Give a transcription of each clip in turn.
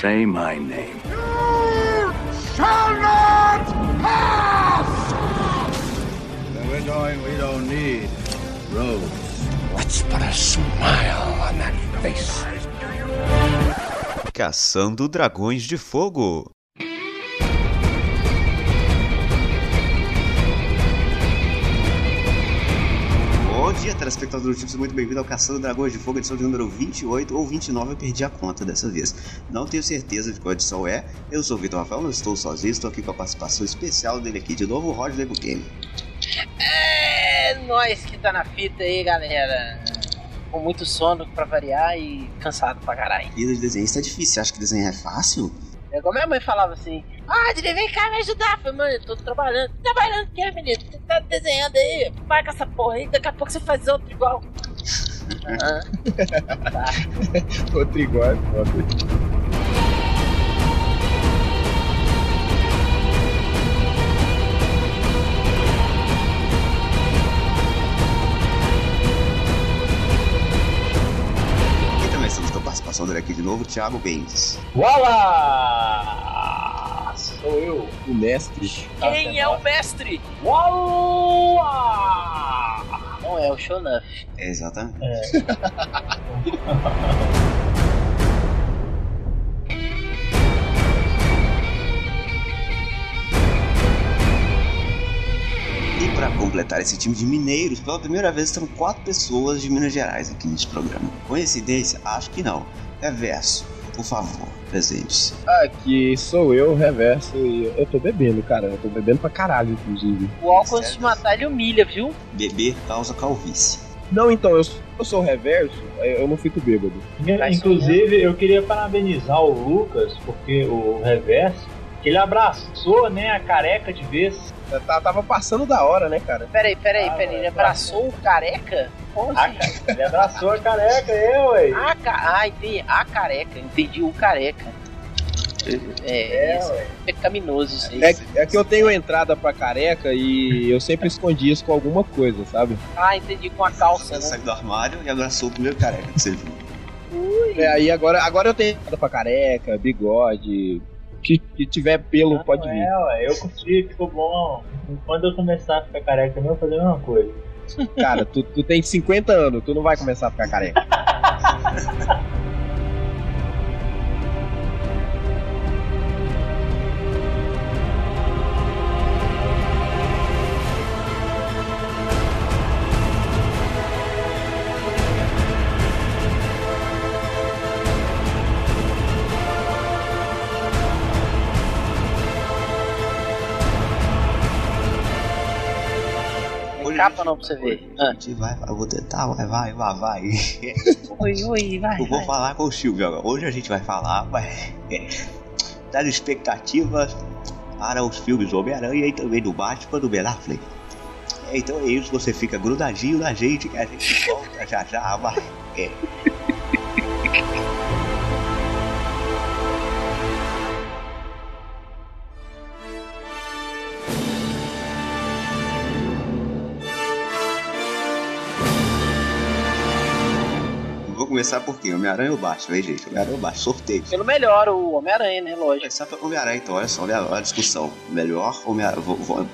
Say my name. You shall not pass! Where we're going, we don't need roads. Let's put a smile on that face. Caçando Dragões de Fogo. Dia, telespectadores do muito bem-vindo ao Caçando Dragões de Fogo, edição de número 28 ou 29, eu perdi a conta dessa vez. Não tenho certeza de qual edição é. Eu sou o Vitor Rafael, não estou sozinho, estou aqui com a participação especial dele aqui de novo, o Roger Buchanan. É nós que tá na fita aí, galera. Com muito sono pra variar e cansado pra caralho. Vida de desenhista é difícil, você acha que desenhar é fácil? Igual minha mãe falava assim: Ah, Adri, vem cá me ajudar. Eu falei, mãe, eu tô trabalhando. Trabalhando o que, menino? Você tá desenhando aí? Vai com essa porra aí, daqui a pouco você faz outro igual. Aham. Outro igual é foda. Participação dele aqui de novo, Thiago Mendes. Wala! Sou eu. O mestre. Quem é o mestre? Wala! Não é o Shonuff. É, exatamente. E esse time de mineiros, pela primeira vez estão quatro pessoas de Minas Gerais aqui nesse programa. Coincidência? Acho que não. Reverso, por favor, presente-se. Aqui sou eu, reverso, e eu tô bebendo, cara. Eu tô bebendo pra caralho, inclusive. O álcool antes de matar ele humilha, viu? Bebê causa calvície. Não, então, eu, eu sou o reverso, eu não fico bêbado. Inclusive, eu queria parabenizar o Lucas, porque o reverso, que ele abraçou, né, a careca de vez. Eu ta- tava passando da hora, né, cara? Peraí, peraí, Ah, peraí. Ele vai, abraçou o careca? Como Ah, assim? cara, ele abraçou a careca, eu, ué. A ca... Ah, entendi. A careca. Entendi o careca. É, É, é pecaminoso isso aí. É, é que eu tenho entrada pra careca e eu sempre escondi isso com alguma coisa, sabe? Ah, entendi com a calça, Você né? saiu do armário e abraçou o primeiro careca que você viu. É, aí agora, agora eu tenho entrada pra careca, bigode. Que, que tiver pelo, pode vir. É, ué, eu curti, ficou bom. Quando eu começar a ficar careca também, eu vou fazer a mesma coisa. Cara, tu, tu tem 50 anos, tu não vai começar a ficar careca. capa não pra você ver. A Ah. gente vai, eu vou tentar, vai, vai, vai, vai. Oi, oi, vai. Eu vou vai. falar com o Silvio agora. Hoje a gente vai falar vai, é, das expectativas para os filmes Homem-Aranha e também do Batman do Ben Affleck. É, Então é isso, você fica grudadinho na gente que a gente volta já já, vai. É. começar por quê? Homem-Aranha ou Batman, hein, gente? Homem-Aranha ou Batman? Sorteio. Pelo melhor, o Homem-Aranha, né? Lógico. começar pelo Homem-Aranha, então, olha só, olha a discussão. Melhor Homem-Aranha.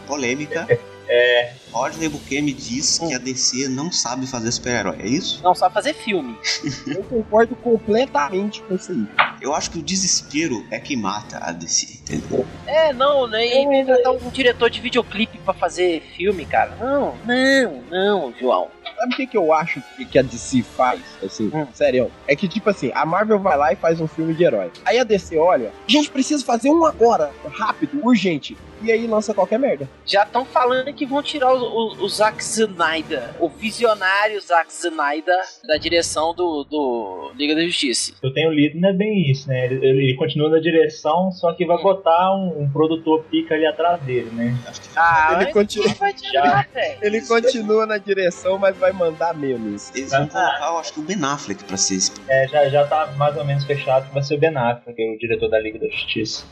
Polêmica. É, Rodney Bukemi diz que a DC não sabe fazer super-herói, é isso? Não sabe fazer filme. Eu concordo completamente com isso aí. Eu acho que o desespero é que mata a DC, entendeu? É, não, né? E contratar um diretor de videoclipe pra fazer filme, cara. Não, não, não, João. Sabe o que, que eu acho que, que a DC faz? Assim, Hum. sério. É que, tipo assim, a Marvel vai lá e faz um filme de herói. Aí a DC olha, gente, precisa fazer um agora, rápido, urgente. E aí lança qualquer merda. Já estão falando que vão tirar o, o, o Zack Snyder, o visionário Zack Snyder, da direção do, do Liga da Justiça. eu tenho lido, não é bem isso, né? Ele, ele continua na direção, só que vai botar um, um produtor pica ali atrás dele, né? Ah, Ele continua- tirar, velho. Ele continua na direção, mas vai mandar menos. eles vão colocar, eu acho que o Ben Affleck pra ser esse. É, já, já tá mais ou menos fechado que vai ser o Ben Affleck, que é o diretor da Liga da Justiça.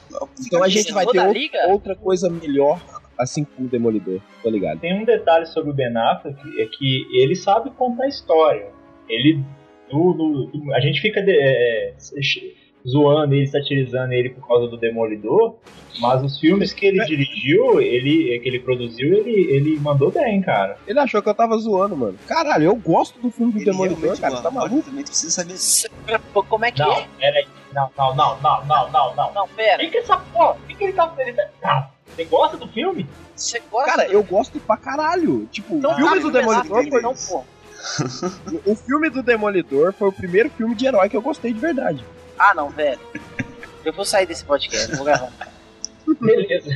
Então a gente vai ter outra coisa melhor, assim como o Demolidor, tá ligado? Tem um detalhe sobre o Ben Affleck, é que ele sabe contar história. Ele. no- no- a gente fica. de- é, zoando ele, satirizando ele por causa do Demolidor, mas os filmes que ele dirigiu, ele, que ele produziu, ele, ele mandou bem, cara. Ele achou que eu tava zoando, mano. Caralho, eu gosto do filme do Ele Demolidor, cara. gosta, Tá maluco? Também precisa saber Como é que Não, é? peraí. Não, não, não, não, não, não, não. Não, pera. Quem que é essa porra? Quem que ele tá ele tá- Tá, Você gosta do filme? Você gosta Cara, do- eu gosto pra caralho. Tipo, Então o filme do Demolidor foi. não, pô. O filme do Demolidor foi o primeiro filme de herói que eu gostei de verdade. Ah, não, velho. Eu vou sair desse podcast, vou gravar. Beleza.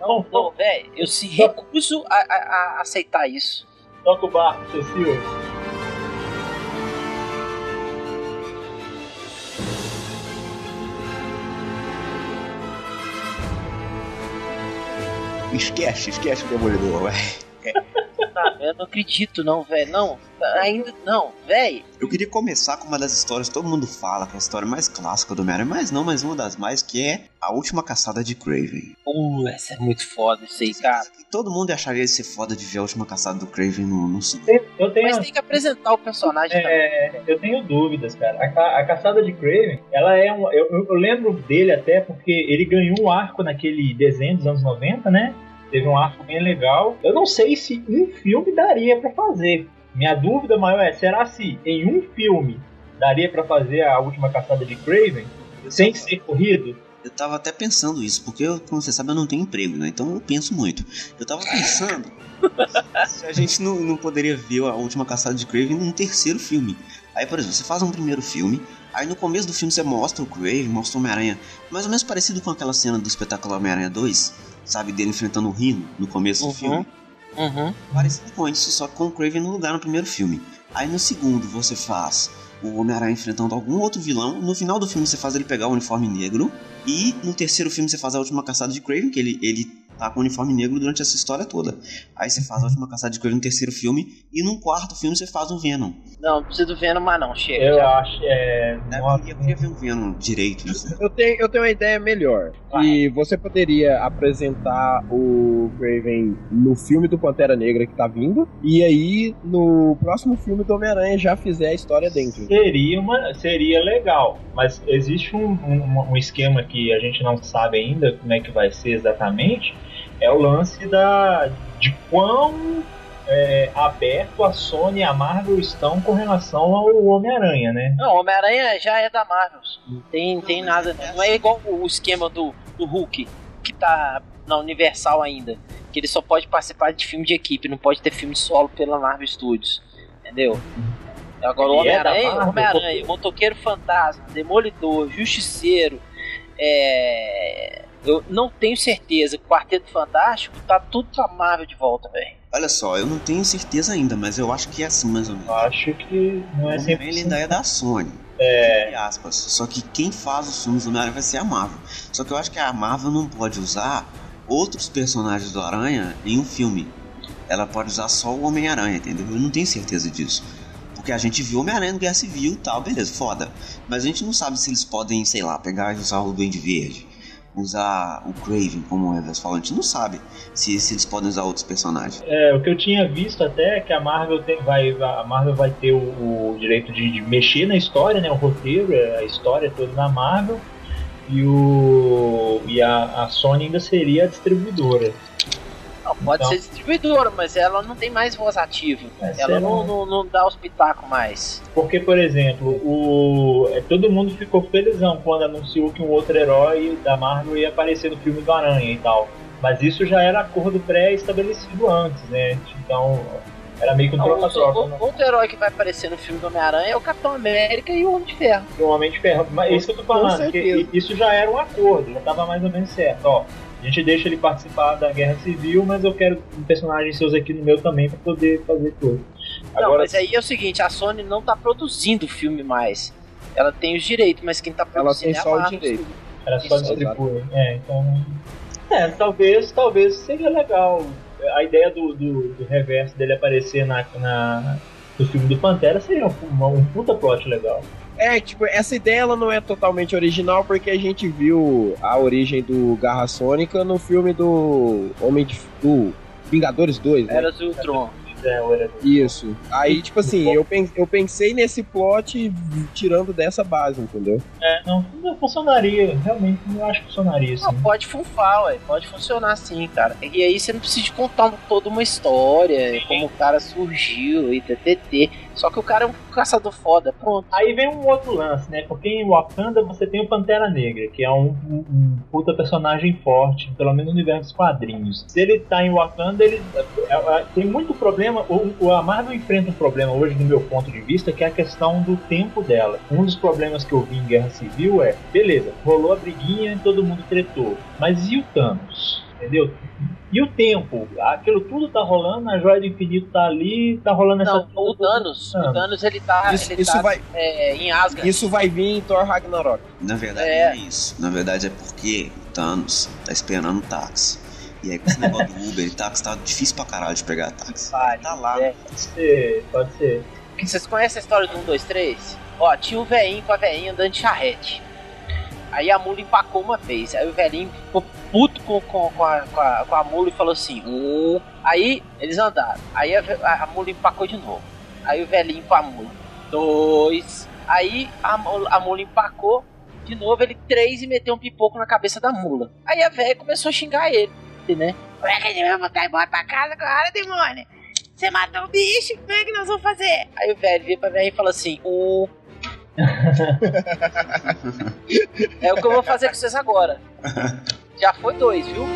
Não, Não, não, velho, eu se recuso a, a- a aceitar isso. toca o barco, seu senhor. Esquece, esquece o Demolidor, vai. Tá, eu não acredito, não, velho. Não, ainda não, velho. Eu queria começar com uma das histórias que todo mundo fala, que é a história mais clássica do Homem-Aranha, mas não, mas uma das mais, que é a última caçada de Craven. Uh, essa é muito foda isso aí, cara. Todo mundo acharia ser foda de ver a última caçada do Craven no, no cinema. Eu tenho, Mas tem que apresentar o personagem também. é, eu tenho dúvidas, cara. A, ca- a caçada de Craven, ela é um. Eu, eu- eu lembro dele até porque ele ganhou um arco naquele desenho dos anos 90, né? Teve um arco bem legal. Eu não sei se um filme daria pra fazer. Minha dúvida maior é: será se em um filme daria pra fazer a última caçada de Craven sem ser corrido? Eu tava até pensando isso, porque, eu, como você sabe, eu não tenho emprego, né? Então eu penso muito. Eu tava pensando se a gente não, não poderia ver a última caçada de Craven num terceiro filme. Aí, por exemplo, você faz um primeiro filme, aí no começo do filme você mostra o Craven, mostra o Homem-Aranha, mais ou menos parecido com aquela cena do espetáculo Homem-Aranha 2, sabe? Dele enfrentando o Rino no começo Uhum. do filme. Uhum. Parecido com isso, só com o Craven no lugar no primeiro filme. Aí no segundo você faz o Homem-Aranha enfrentando algum outro vilão. No final do filme você faz ele pegar o uniforme negro. E no terceiro filme você faz a última caçada de Craven, que ele, ele tá com o uniforme negro durante essa história toda. Aí você faz a última caçada de Craven no terceiro filme. E no quarto filme você faz o Venom. Não, não precisa do Venom, mas não, chega. Eu já. acho. É, Né? nossa, Eu queria, eu queria ver o Venom direito. Isso. Eu tenho, eu tenho uma ideia melhor. E você poderia apresentar o Craven no filme do Pantera Negra que tá vindo. E aí, no próximo filme do Homem-Aranha, já fizer a história dentro. Seria, uma, seria legal, mas existe um, um, um esquema que a gente não sabe ainda como é que vai ser exatamente, é o lance da, de quão é, aberto a Sony e a Marvel estão com relação ao Homem-Aranha, né? Não, Homem-Aranha já é da Marvel. Não tem, tem Não, nada. mas é Não é igual o esquema do, do Hulk, que tá na Universal ainda. Que ele só pode participar de filme de equipe, não pode ter filme solo pela Marvel Studios. Entendeu? Agora o é Homem-Aranha, Marvel, Homem-Aranha, Motoqueiro Fantasma, Demolidor, Justiceiro, é. Eu não tenho certeza. Quarteto Fantástico tá tudo pra Marvel de volta, velho. Olha só, eu não tenho certeza ainda, mas eu acho que é assim mais ou menos. Eu acho que não é sempre. Ele ainda é da Sony. É, Entre aspas. Só que quem faz os filmes do Homem-Aranha vai ser a Marvel. Só que eu acho que a Marvel não pode usar outros personagens do Aranha em um filme. Ela pode usar só o Homem-Aranha, entendeu? Eu não tenho certeza disso. Porque a gente viu o Homem-Aranha no Guerra Civil e tal, beleza, foda. Mas a gente não sabe se eles podem, sei lá, pegar e usar o Duende Verde. Usar o Craven, como falou. A gente não sabe se, se eles podem usar outros personagens. é, o que eu tinha visto até é que a Marvel tem, vai, a Marvel vai ter o, o direito de, de mexer na história, né? O roteiro, a história toda da Marvel. E, o, e a, a Sony ainda seria a distribuidora. Não, pode Então- ser distribuidora, mas ela não tem mais voz ativa. É, ela não, não, não dá os pitacos mais. Porque, por exemplo, o, é, todo mundo ficou felizão quando anunciou que um outro herói da Marvel ia aparecer no filme do Aranha e tal. Mas isso já era acordo pré-estabelecido antes, né? Então, era meio que um o, troca-troca. o- né? outro herói que vai aparecer no filme do Homem-Aranha é o Capitão América e o Homem de Ferro. do Homem de Ferro. Mas isso que eu tô falando, isso já era um acordo, já tava mais ou menos certo. Ó, a gente deixa ele participar da Guerra Civil, mas eu quero um personagem seus aqui no meu também pra poder fazer tudo. Não, Agora, mas aí é o seguinte, a Sony não tá produzindo o filme mais. Ela tem os direitos, mas quem tá Ela produzindo tem é a só o direito. era só isso, distribuir. É, então. É, talvez, talvez seria legal. A ideia do, do, do reverso dele aparecer na, na, no filme do Pantera seria um, um puta plot legal. É, tipo, essa ideia ela não é totalmente original porque a gente viu a origem do Garra Sônica no filme do Homem de. do Vingadores 2, né? Era o Ultron. é, o Era do Isso. Aí, tipo assim, eu, pen- eu pensei nesse plot tirando dessa base, entendeu? É, não, não funcionaria. Realmente, eu acho que funcionaria, Não, sim. pode funfar, ué. Pode funcionar sim, cara. E aí você não precisa de contar toda uma história, como o cara surgiu e ttt. Só que o cara é um caçador foda, pronto. Aí vem um outro lance, né? Porque em Wakanda você tem o Pantera Negra, que é um, um- um puta personagem forte, pelo menos no universo dos quadrinhos. Se ele tá em Wakanda, ele é- é- tem muito problema. O, o- a Marvel enfrenta um problema hoje, do meu ponto de vista, que é a questão do tempo dela. Um dos problemas que eu vi em Guerra Civil é: beleza, rolou a briguinha, todo mundo tretou, mas e o Thanos? Entendeu? E o tempo? Aquilo tudo tá rolando, a Joia do Infinito tá ali, tá rolando essa. Não, o Thanos, o. Thanos ele tá, Isso, ele isso tá vai, é, em Asgard. isso vai vir em Thor Ragnarok. Na verdade É. não é isso. Na verdade é porque o Thanos tá esperando o táxi. E aí com esse negócio do Uber e táxi tá difícil pra caralho de pegar táxi. Pare, Tá lá. é. Pode ser, pode ser. Vocês conhecem a história do 1, 2, 3? Ó, tinha um velhinho com a velhinha andando de charrete. Aí a mula empacou uma vez. Aí o velhinho ficou puto com, com, com, a, com, a, com a mula e falou assim: um. Aí eles andaram. Aí a, a, a mula empacou de novo. Aí o velhinho com a mula: dois. Aí a, mula- a mula empacou de novo. Ele três e meteu um pipoco na cabeça da mula. Aí a velha começou a xingar ele, né? Como é que a gente vai voltar embora pra casa agora, demônio? Você matou o bicho, como é que nós vamos fazer? Aí o velho vira pra velha e fala assim: um. É o que eu vou fazer com vocês agora. Já foi dois, viu?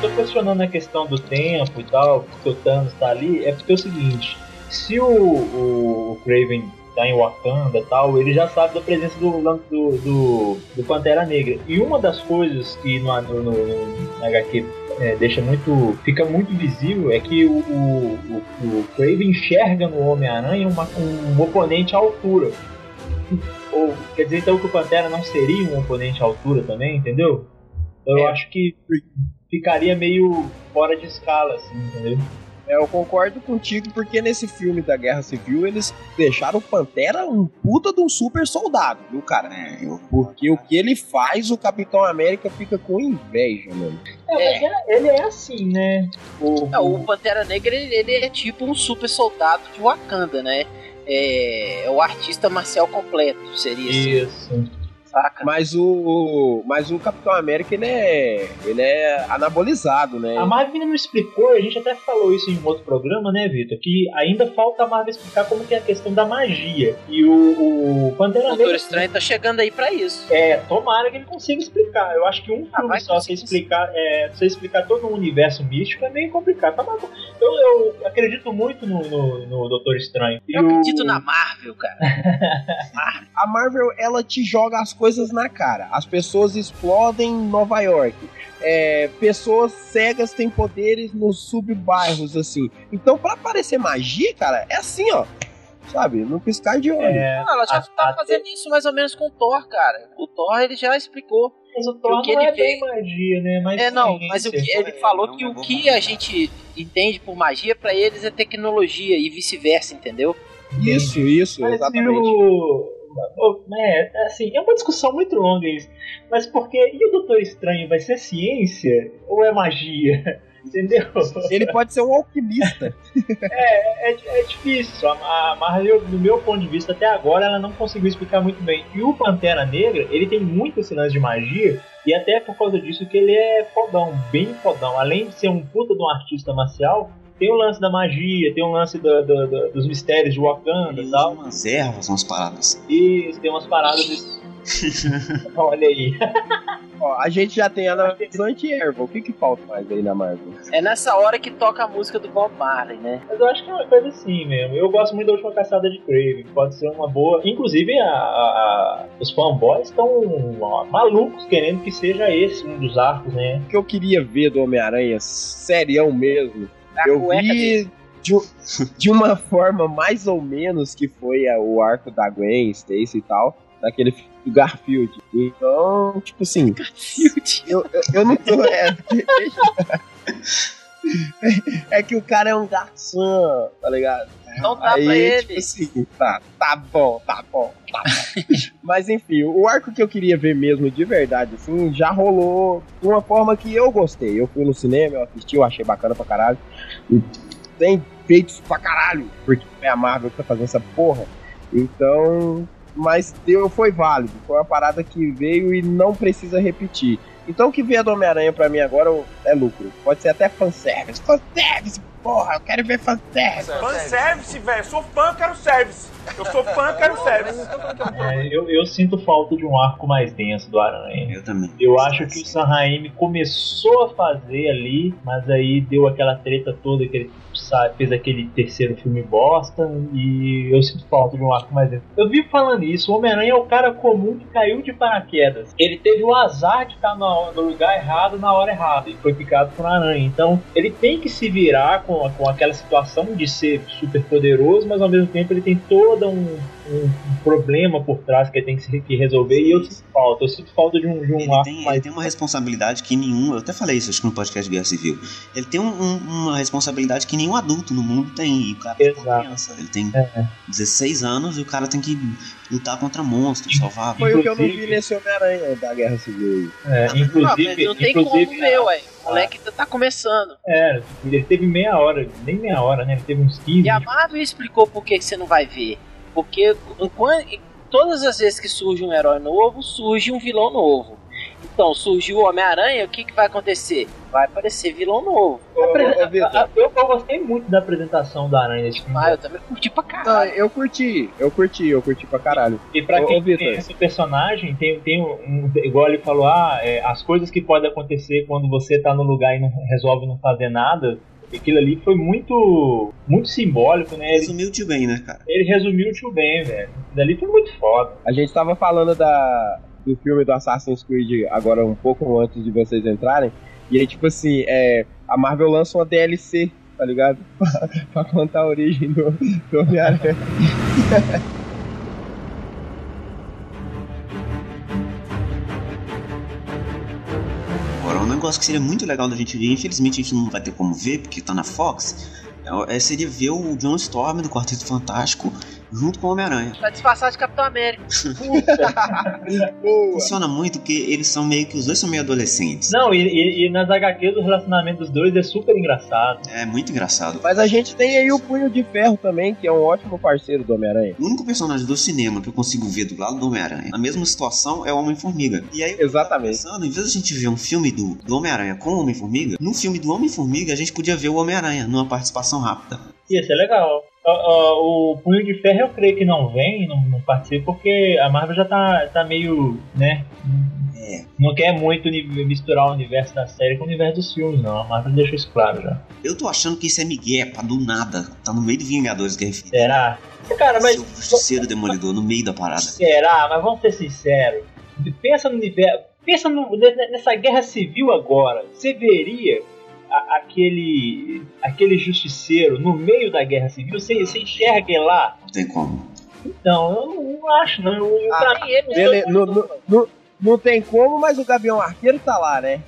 Tô questionando a questão do tempo e tal, porque o Thanos tá ali, é porque é o seguinte, se o, o, o Craven tá em Wakanda e tal, ele já sabe da presença do, do, do, do Pantera Negra. E uma das coisas que no, no, no, no HQ é, deixa muito. fica muito visível é que o, o, o, o Craven enxerga no Homem-Aranha um oponente à altura. Ou, quer dizer então que o Pantera não seria um oponente à altura também, entendeu? Eu É. acho que ficaria meio fora de escala, assim, entendeu? É, eu concordo contigo, porque nesse filme da Guerra Civil eles deixaram o Pantera um puta de um super soldado, viu, cara? É, eu Porque o que ele faz, o Capitão América fica com inveja, mano. É, mas ele, é assim, né? O, É, o Pantera Negra ele, ele é tipo um super soldado de Wakanda, né? É, é o artista marcial completo, seria assim, Isso. Saca? Mas o, mas o Capitão América, ele é, ele é anabolizado, né? A Marvel ainda não explicou, a gente até falou isso em um outro programa, né, Vitor? Que ainda falta a Marvel explicar como que é a questão da magia. E o, o Pantera O Doutor Negra. Estranho tá chegando aí pra isso. É, tomara que ele consiga explicar. Eu acho que um Ah, filme vai só você explicar, é, você explicar todo o universo místico é meio complicado. Tá, mas eu, eu acredito muito no, no, no Doutor Estranho. Eu o- acredito na Marvel, cara. A Marvel, ela te joga as coisas na cara. As pessoas explodem em Nova York. É, pessoas cegas têm poderes nos subbairros, assim. Então, pra aparecer magia, cara, é assim, ó. Sabe? No piscar de olho. É, Ah, ela já a- tá a- fazendo isso mais ou menos com o Thor, cara. O Thor ele já explicou. mas o Thor o que não ele é bem fez- magia, né? Mas É, não, ciência. mas o que ele é, falou não que o que a gente entende por magia pra eles é tecnologia e vice-versa, entendeu? Isso, isso, Mas e exatamente. o... É, assim, é uma discussão muito longa isso. Mas porque. E o Doutor Estranho vai ser ciência ou é magia? Entendeu? Ele pode ser um alquimista. É, é difícil. A, Marvel, do meu ponto de vista, até agora, ela não conseguiu explicar muito bem. E o Pantera Negra, ele tem muito esse lance de magia. E até por causa disso que ele é fodão, bem fodão. Além de ser um puta de um artista marcial, tem o lance da magia, tem o lance da- da- da- dos mistérios de Wakanda e tal. umas ervas, umas paradas. E tem umas paradas. Olha aí. Ó, a gente já tem a anti-erva. O que que falta mais aí na Marvel? É nessa hora que toca a música do Bob Marley, né? Mas eu acho que é uma coisa assim mesmo. Eu gosto muito da última caçada de Crave. Pode ser uma boa. Inclusive, a- a- a- os fanboys estão malucos querendo que seja esse um dos arcos, né? O que eu queria ver do Homem-Aranha, serião mesmo, A eu vi de, de uma forma mais ou menos que foi a- o arco da Gwen, Stacy e tal. Naquele filme do Garfield. Então, tipo assim. Garfield. Eu, eu, eu não tô. É, é que o cara é um garçom, tá ligado? Então dá Aí, pra ele. tipo assim, tá, tá bom, tá bom, tá bom. Mas enfim, o arco que eu queria ver mesmo de verdade, assim, já rolou de uma forma que eu gostei. Eu fui no cinema, eu assisti, eu achei bacana pra caralho. E tem feitos pra caralho, porque é a Marvel que tá fazendo essa porra. Então, mas deu, foi válido. Foi uma parada que veio e não precisa repetir. Então o que vier do Homem-Aranha pra mim agora é lucro. Pode ser até fanservice. Fanservice, porra, eu quero ver fanservice. Fanservice, velho. Sou fã, quero service. Eu sou fã, quero service. É, eu, eu sinto falta de um arco mais denso do Aranha. Eu também. Eu acho que o Sam Raimi começou a fazer ali, mas aí deu aquela treta toda que ele sabe, fez aquele terceiro filme bosta e eu sinto falta de um arco mais dentro. Eu vi falando isso, o Homem-Aranha é o cara comum que caiu de paraquedas. Ele teve o azar de estar no, no lugar errado na hora errada e foi picado por uma aranha. Então ele tem que se virar com, com aquela situação de ser super poderoso, mas ao mesmo tempo ele tem todo um, um- um problema por trás que ele tem que, se- que resolver e eu sinto falta. Eu sinto falta de um, de um Ele tem, mais ele tem uma responsabilidade que nenhum. Eu até falei isso, acho que no podcast de Guerra Civil. Ele tem um- um- uma responsabilidade que nenhum adulto no mundo tem. E o cara é Exato. criança. Ele tem É. 16 anos e o cara tem que lutar contra monstros, salvar. Foi o que eu não vi nesse Homem-Aranha da Guerra Civil. É, Ah, mas inclusive, não tem inclusive como ver, ué. O moleque ainda tá começando. É, ele teve meia hora, nem meia hora, né? Ele teve uns 15. E a Marvel explicou por que que você não vai ver. Porque enquanto, todas as vezes que surge um herói novo, surge um vilão novo. Então, surgiu o Homem-Aranha, o que, que vai acontecer? Vai aparecer vilão novo. Ô, ô, Ô, Vitor. a- eu, eu gostei muito da apresentação da Aranha nesse filme. Ah, eu também curti pra Não, caralho. eu curti, eu curti, eu curti pra caralho. E pra Ô, quem ô, Vitor. o personagem, tem, tem um, um- Igual ele falou, ah, é, as coisas que podem acontecer quando você tá no lugar e não resolve não fazer nada. Aquilo ali foi muito. muito simbólico, né? Ele, Resumiu o tio bem, né, cara? ele resumiu o tio Ben, velho. Aquilo dali foi muito foda. A gente tava falando da, do filme do Assassin's Creed agora um pouco antes de vocês entrarem. E aí, tipo assim, é, a Marvel lança uma DLC, tá ligado? pra contar a origem do, do Homem-Aranha. Agora, um negócio que seria muito legal da gente ver, infelizmente a gente não vai ter como ver, porque tá na Fox, é, é- seria ver o John Storm do Quarteto Fantástico junto com o Homem-Aranha. Vai disfarçar de Capitão América. Funciona muito porque eles são meio que os dois são meio adolescentes. Não, e, e- e nas HQs o relacionamento dos dois é super engraçado. É muito engraçado. Mas a gente tem aí o Punho de Ferro também, que é um ótimo parceiro do Homem-Aranha. O único personagem do cinema que eu consigo ver do lado do Homem-Aranha, na mesma situação, é o Homem-Formiga. E aí, Exatamente. pensando, em vez de a gente ver um filme do, do Homem-Aranha com o Homem-Formiga, no filme do Homem-Formiga a gente podia ver o Homem-Aranha numa participação rápida. Ia ser legal. Ó, o Punho de Ferro eu creio que não vem, não, não participa, porque a Marvel já tá, tá meio, né? É. Não quer muito misturar o universo da série com o universo dos filmes, não. A Marvel deixou isso claro já. Eu tô achando que isso é Miguel, pá, do nada. Tá no meio do Vingadores Guerra Infinita. Será? Cara, mas. Seu demolidor no meio da parada. Será? Mas vamos ser sinceros. Pensa no universo. Pensa no- nessa guerra civil agora. Você veria a- aquele. aquele justiceiro no meio da guerra civil? Você, você enxerga ele lá? Não tem como. Então, eu não, não acho, não. Eu, Ah, pra Nem ele, sei não, não, não, não tem como, mas o Gavião Arqueiro tá lá, né?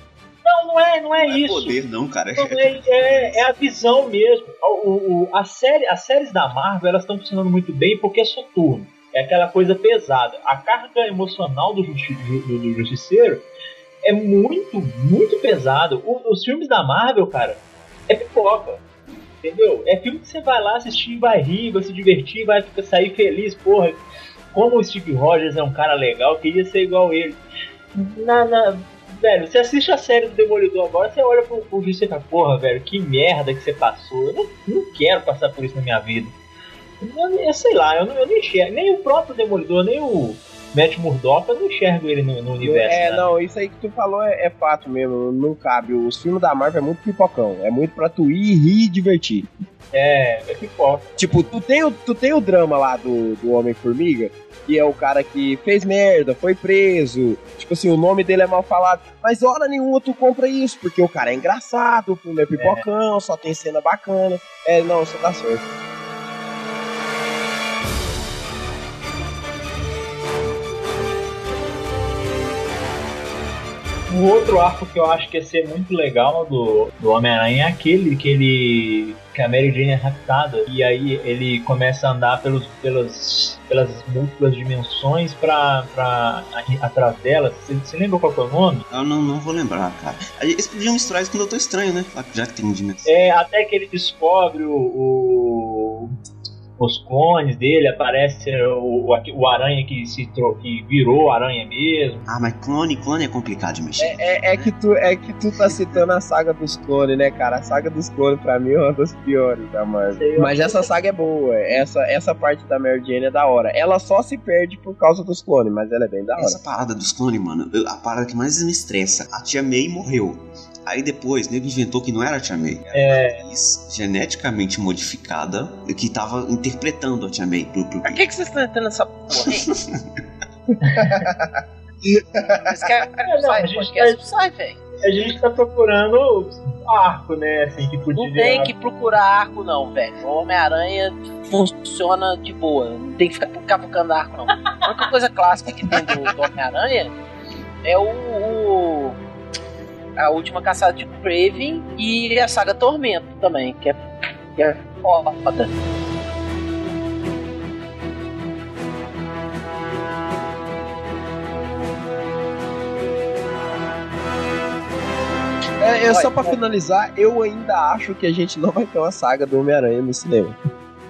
Não, não é, não é Não é isso. poder, não, cara. Não, é, é, é a visão mesmo. O, o- o- a série, as séries da Marvel elas estão funcionando muito bem porque é soturno. É aquela coisa pesada. A carga emocional do, justi do, do Justiceiro é muito, muito pesado. O- os filmes da Marvel, cara, é pipoca. Entendeu? É filme que você vai lá assistir, vai rir, vai se divertir, vai ficar, sair feliz. Porra, como o Steve Rogers é um cara legal, queria ser igual ele. Na, na- velho, você assiste a série do Demolidor agora, você olha pro, pro Justiceiro e fala, porra, velho, que merda que você passou. Eu não, não quero passar por isso na minha vida. Eu, eu sei lá, eu não, eu não enxergo. Nem o próprio Demolidor, nem o Matt Murdock, eu não enxergo ele no, no universo. É, né? não, isso aí que tu falou é, é fato mesmo, não cabe. Os filmes da Marvel é muito pipocão, é muito pra tu ir, rir e divertir. É, é pipoca. Tipo, tu tem o, tu tem o drama lá do, do Homem-Formiga, que é o cara que fez merda, foi preso, tipo assim, o nome dele é mal falado, mas hora nenhuma tu compra isso, porque o cara é engraçado, o filme é pipocão, só tem cena bacana. É, não, você tá certo. O outro arco que eu acho que ia ser muito legal do, do Homem-Aranha é aquele que ele. que a Mary Jane é raptada e aí ele começa a andar pelos, pelas, pelas múltiplas dimensões pra, pra atrás dela. Você, lembra qual que é o nome? Eu não, não vou lembrar, cara. Eles podiam misturar isso com o Doutor Estranho, né? Já que tem dimensão. É, até que ele descobre o, o- os clones dele, aparece o, o, o aranha que se tro- que virou aranha mesmo. Ah, mas clone, clone é complicado de mexer. É, é que tu, é que tu tá citando a saga dos clones, né, cara? A saga dos clones, pra mim, é uma das piores da Marvel. Mas essa saga é boa. Essa, essa parte da Mary Jane é da hora. Ela só se perde por causa dos clones, mas ela é bem da hora. Essa parada dos clones, mano, eu- a parada que mais me estressa. A tia May morreu. Aí depois, nego inventou que não era a tia May. Era uma atriz geneticamente modificada que tava interpretando a tia May pro, pro Por que, que vocês estão entrando nessa porra, hein? Mas quer não, sai, a gente podcast, tá- sai, velho. A gente tá procurando arco, né? Assim, que podia. Não tem que procurar arco, não, velho. O Homem-Aranha funciona de boa. Não tem que ficar cavucando arco, não. A única coisa clássica que tem do, do Homem-Aranha é o, o- A última caçada de Craven e a saga Tormento também, que é, que é foda. É, é só Olha, pra finalizar, eu ainda acho que a gente não vai ter uma saga do Homem-Aranha no cinema.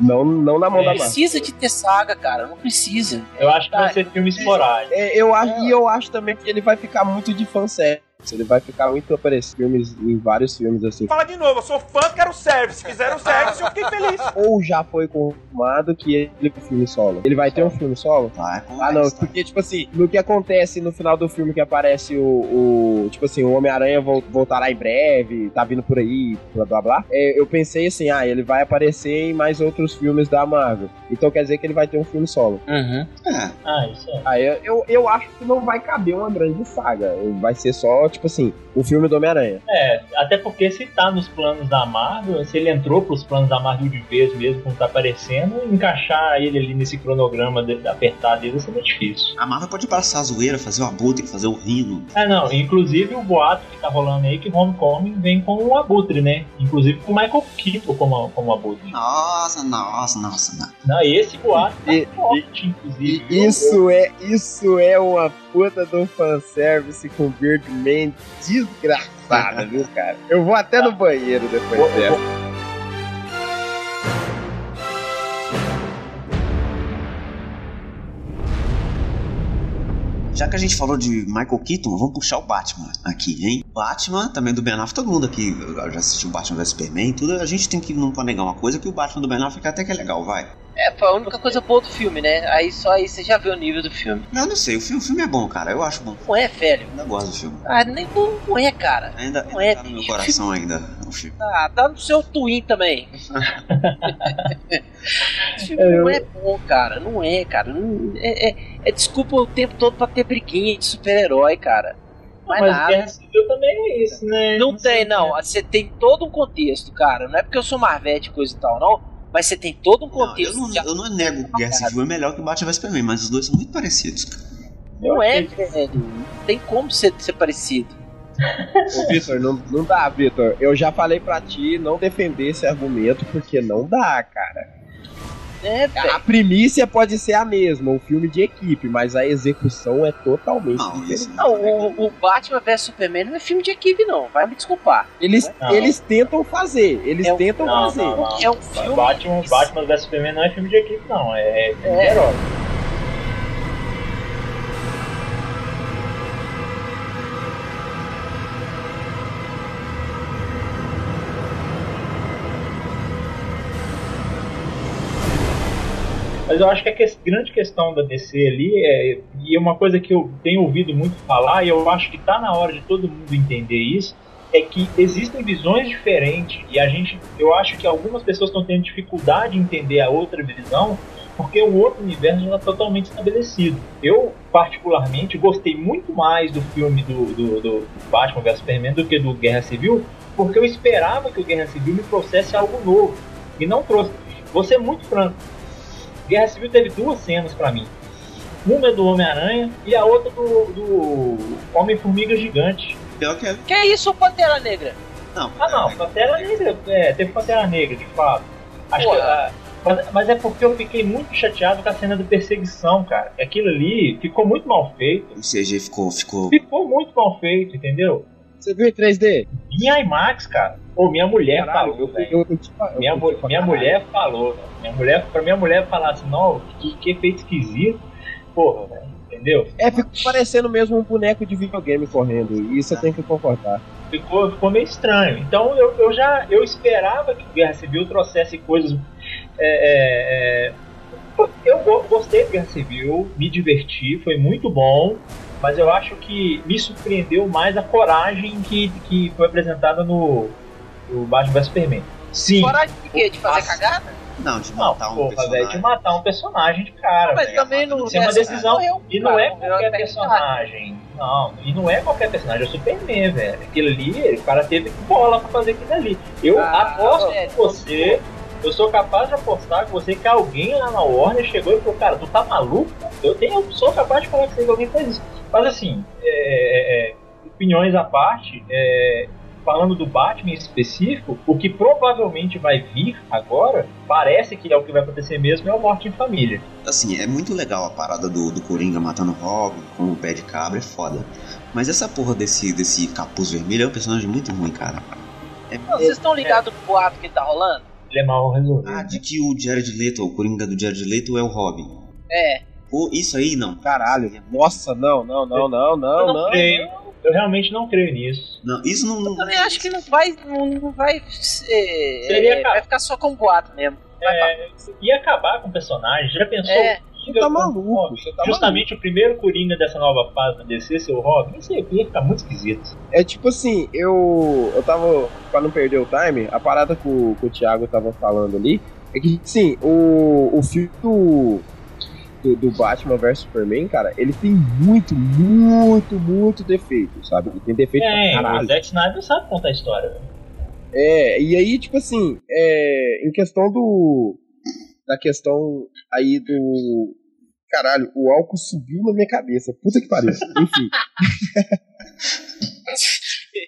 Não, não na mão É, da Não Marvel. precisa de ter saga, cara. Não precisa. Eu acho que vai ser filme esporádico. É, eu acho, E eu acho também que ele vai ficar muito de fanservice. Ele vai ficar muito aparecendo filmes, em vários filmes assim. Fala de novo, eu sou fã, quero service. Se fizeram service, eu fiquei feliz. Ou já foi confirmado que ele tem um filme solo. Ele vai ter um filme solo? Ah, não, porque, tipo assim, no que acontece no final do filme que aparece o. o- tipo assim, o Homem-Aranha vol- voltará em breve, tá vindo por aí, blá blá blá. É, eu pensei assim, ah, ele vai aparecer em mais outros filmes da Marvel. Então quer dizer que ele vai ter um filme solo. Uhum. É, Ah, isso é. Aí eu, eu, eu acho que não vai caber uma grande saga. Vai ser só, tipo assim, o filme do Homem-Aranha. É, até porque se tá nos planos da Marvel, se ele entrou pros planos da Marvel de vez mesmo, como tá aparecendo, encaixar ele ali nesse cronograma de, apertado dele vai ser muito difícil. a Marvel pode passar a zoeira, fazer o abutre, fazer o rino. Ah, não, inclusive o boato que tá rolando aí que Homecoming vem com o Abutre, né? Inclusive com o Michael Keaton como, como Abutre. Nossa, nossa, nossa. não. Não, esse boato tá E- forte, E inclusive. isso é, isso é uma puta um fanservice com Birdman desgraçada, viu, cara? Eu vou até no banheiro depois Vou- dessa. Já que a gente falou de Michael Keaton, vamos puxar o Batman aqui, hein? Batman, também do Ben Affleck, todo mundo aqui já assistiu Batman vs Superman tudo. A gente tem que não negar uma coisa que o Batman do Ben Affleck até que é legal, vai. É, foi a única coisa boa do filme, né? Aí só aí você já vê o nível do filme. Eu não sei, o filme, o filme é bom, cara. Eu acho bom. Não é, velho? Ainda gosto do filme. Ah, nem não, não é, cara. Ainda, Não ainda é, tá no meu coração ainda o filme. Ah, tá no seu twin também. Filme não é bom, cara. Não é, cara. Não- é, é- é desculpa o tempo todo pra ter briguinha de super-herói, cara. Não é Mas nada. Guerra Civil também é isso, né? Não sei, tem, não. né? Você tem todo um contexto, cara. Não é porque eu sou Marvete e coisa e tal, não. Mas você tem todo um Não, eu, contexto. não, eu não nego que Guerra Civil é melhor que Batman vs Superman, mas os dois são muito parecidos, cara. Não é, velho. Não tem como ser, ser parecido. Ô, Vitor, não, não dá, Vitor. Eu já falei pra ti não defender esse argumento, porque não dá, cara. É, A primícia pode ser a mesma, um filme de equipe, mas a execução é totalmente Não, diferente. Não, o, o Batman vs Superman não é filme de equipe, não. Vai me desculpar. Eles, Não. eles tentam fazer, eles É um- tentam Não, fazer. não, não. É um filme. Batman, Batman vs Superman não é filme de equipe, não. É de É. herói. Mas eu acho que a que- grande questão da DC ali é, e é uma coisa que eu tenho ouvido muito falar, e eu acho que está na hora de todo mundo entender isso, é que existem visões diferentes e a gente, eu acho que algumas pessoas estão tendo dificuldade em entender a outra visão, porque o outro universo já está totalmente estabelecido. Eu, particularmente, gostei muito mais do filme do, do, do Batman vs Superman do que do Guerra Civil, porque eu esperava que o Guerra Civil me trouxesse algo novo, e não trouxe. Ser muito franco, Guerra Civil teve duas cenas pra mim. Uma é do Homem-Aranha e a outra do, do Homem-Formiga Gigante. Pior que é. Que é isso, Pantera Negra? Não, Ah não, Pantera Negra, é, teve Pantera Negra, de fato. Acho que, Porra. ah, mas, mas é porque eu fiquei muito chateado com a cena de perseguição, cara. Aquilo ali ficou muito mal feito. o CG ficou. ficou... Ficou muito mal feito, entendeu? Você viu em 3D? Em IMAX, cara. Pô, minha mulher Caralho, falou, eu, velho. eu, eu, eu Minha, minha caralho. mulher falou, velho. minha mulher, pra minha mulher falar assim, não, que, que efeito esquisito. Porra, velho, entendeu? É, ficou parecendo mesmo um boneco de videogame correndo. E isso eu tenho que concordar. Ficou, ficou meio estranho. Então eu, eu já eu esperava que Guerra Civil trouxesse coisas. é, é, é, eu go- gostei de Guerra Civil, me diverti, foi muito bom. Mas eu acho que me surpreendeu mais a coragem que, que foi apresentada no, no Batman vs Superman. Sim. Coragem de quê? De fazer cagada? Não, de Não, matar um porra, personagem. de matar um personagem de cara. mas velho. também não. Isso é uma nessa- decisão. morreu, E não cara, é qualquer que personagem. Não, e não é qualquer personagem, é o Superman, velho. Aquilo ali, o cara teve bola pra fazer aquilo ali. Eu Ah, aposto velho. com você, eu sou capaz de apostar com você que alguém lá na Warner chegou e falou, cara, tu tá maluco? Eu tenho, eu sou capaz de falar que alguém fez isso. Mas assim, é, é, é, opiniões à parte, é, falando do Batman em específico, o que provavelmente vai vir agora, parece que é o que vai acontecer mesmo, é o Morte em Família. Assim, é muito legal a parada do, do Coringa matando o Robin com o pé de cabra, é foda. Mas essa porra desse, desse capuz vermelho é um personagem muito ruim, cara. Não, vocês estão ligados pro boato que tá rolando? Ele é mal resolvido. Ah, de que o Jared Leto, o Coringa do Jared Leto é o Robin. É. Pô, isso aí não. Caralho. Nossa, não, não, não, não, não, eu não, não. creio. Eu realmente não creio nisso. Não, isso não. Eu também acho que não vai. Não, não vai ser. Seria é, vai ficar só com boato mesmo. É, ia acabar com o personagem. Já pensou? É. o Você Coringa tá maluco, tá Justamente o primeiro Coringa dessa nova fase da DC, seu Robin, isso aí ia ficar muito esquisito. É tipo assim, eu. Eu tava. Pra não perder o time, a parada que o, que o Thiago tava falando ali é que, sim, o, o filme do, do, do Batman vs Superman, cara, ele tem muito, muito, muito defeito, sabe? Ele tem defeito É, pra o caralho. Zack Snyder sabe contar a história. velho. É, e aí, tipo assim, é, em questão do. Da questão aí do. Caralho, o álcool subiu na minha cabeça. Puta que pariu. Enfim.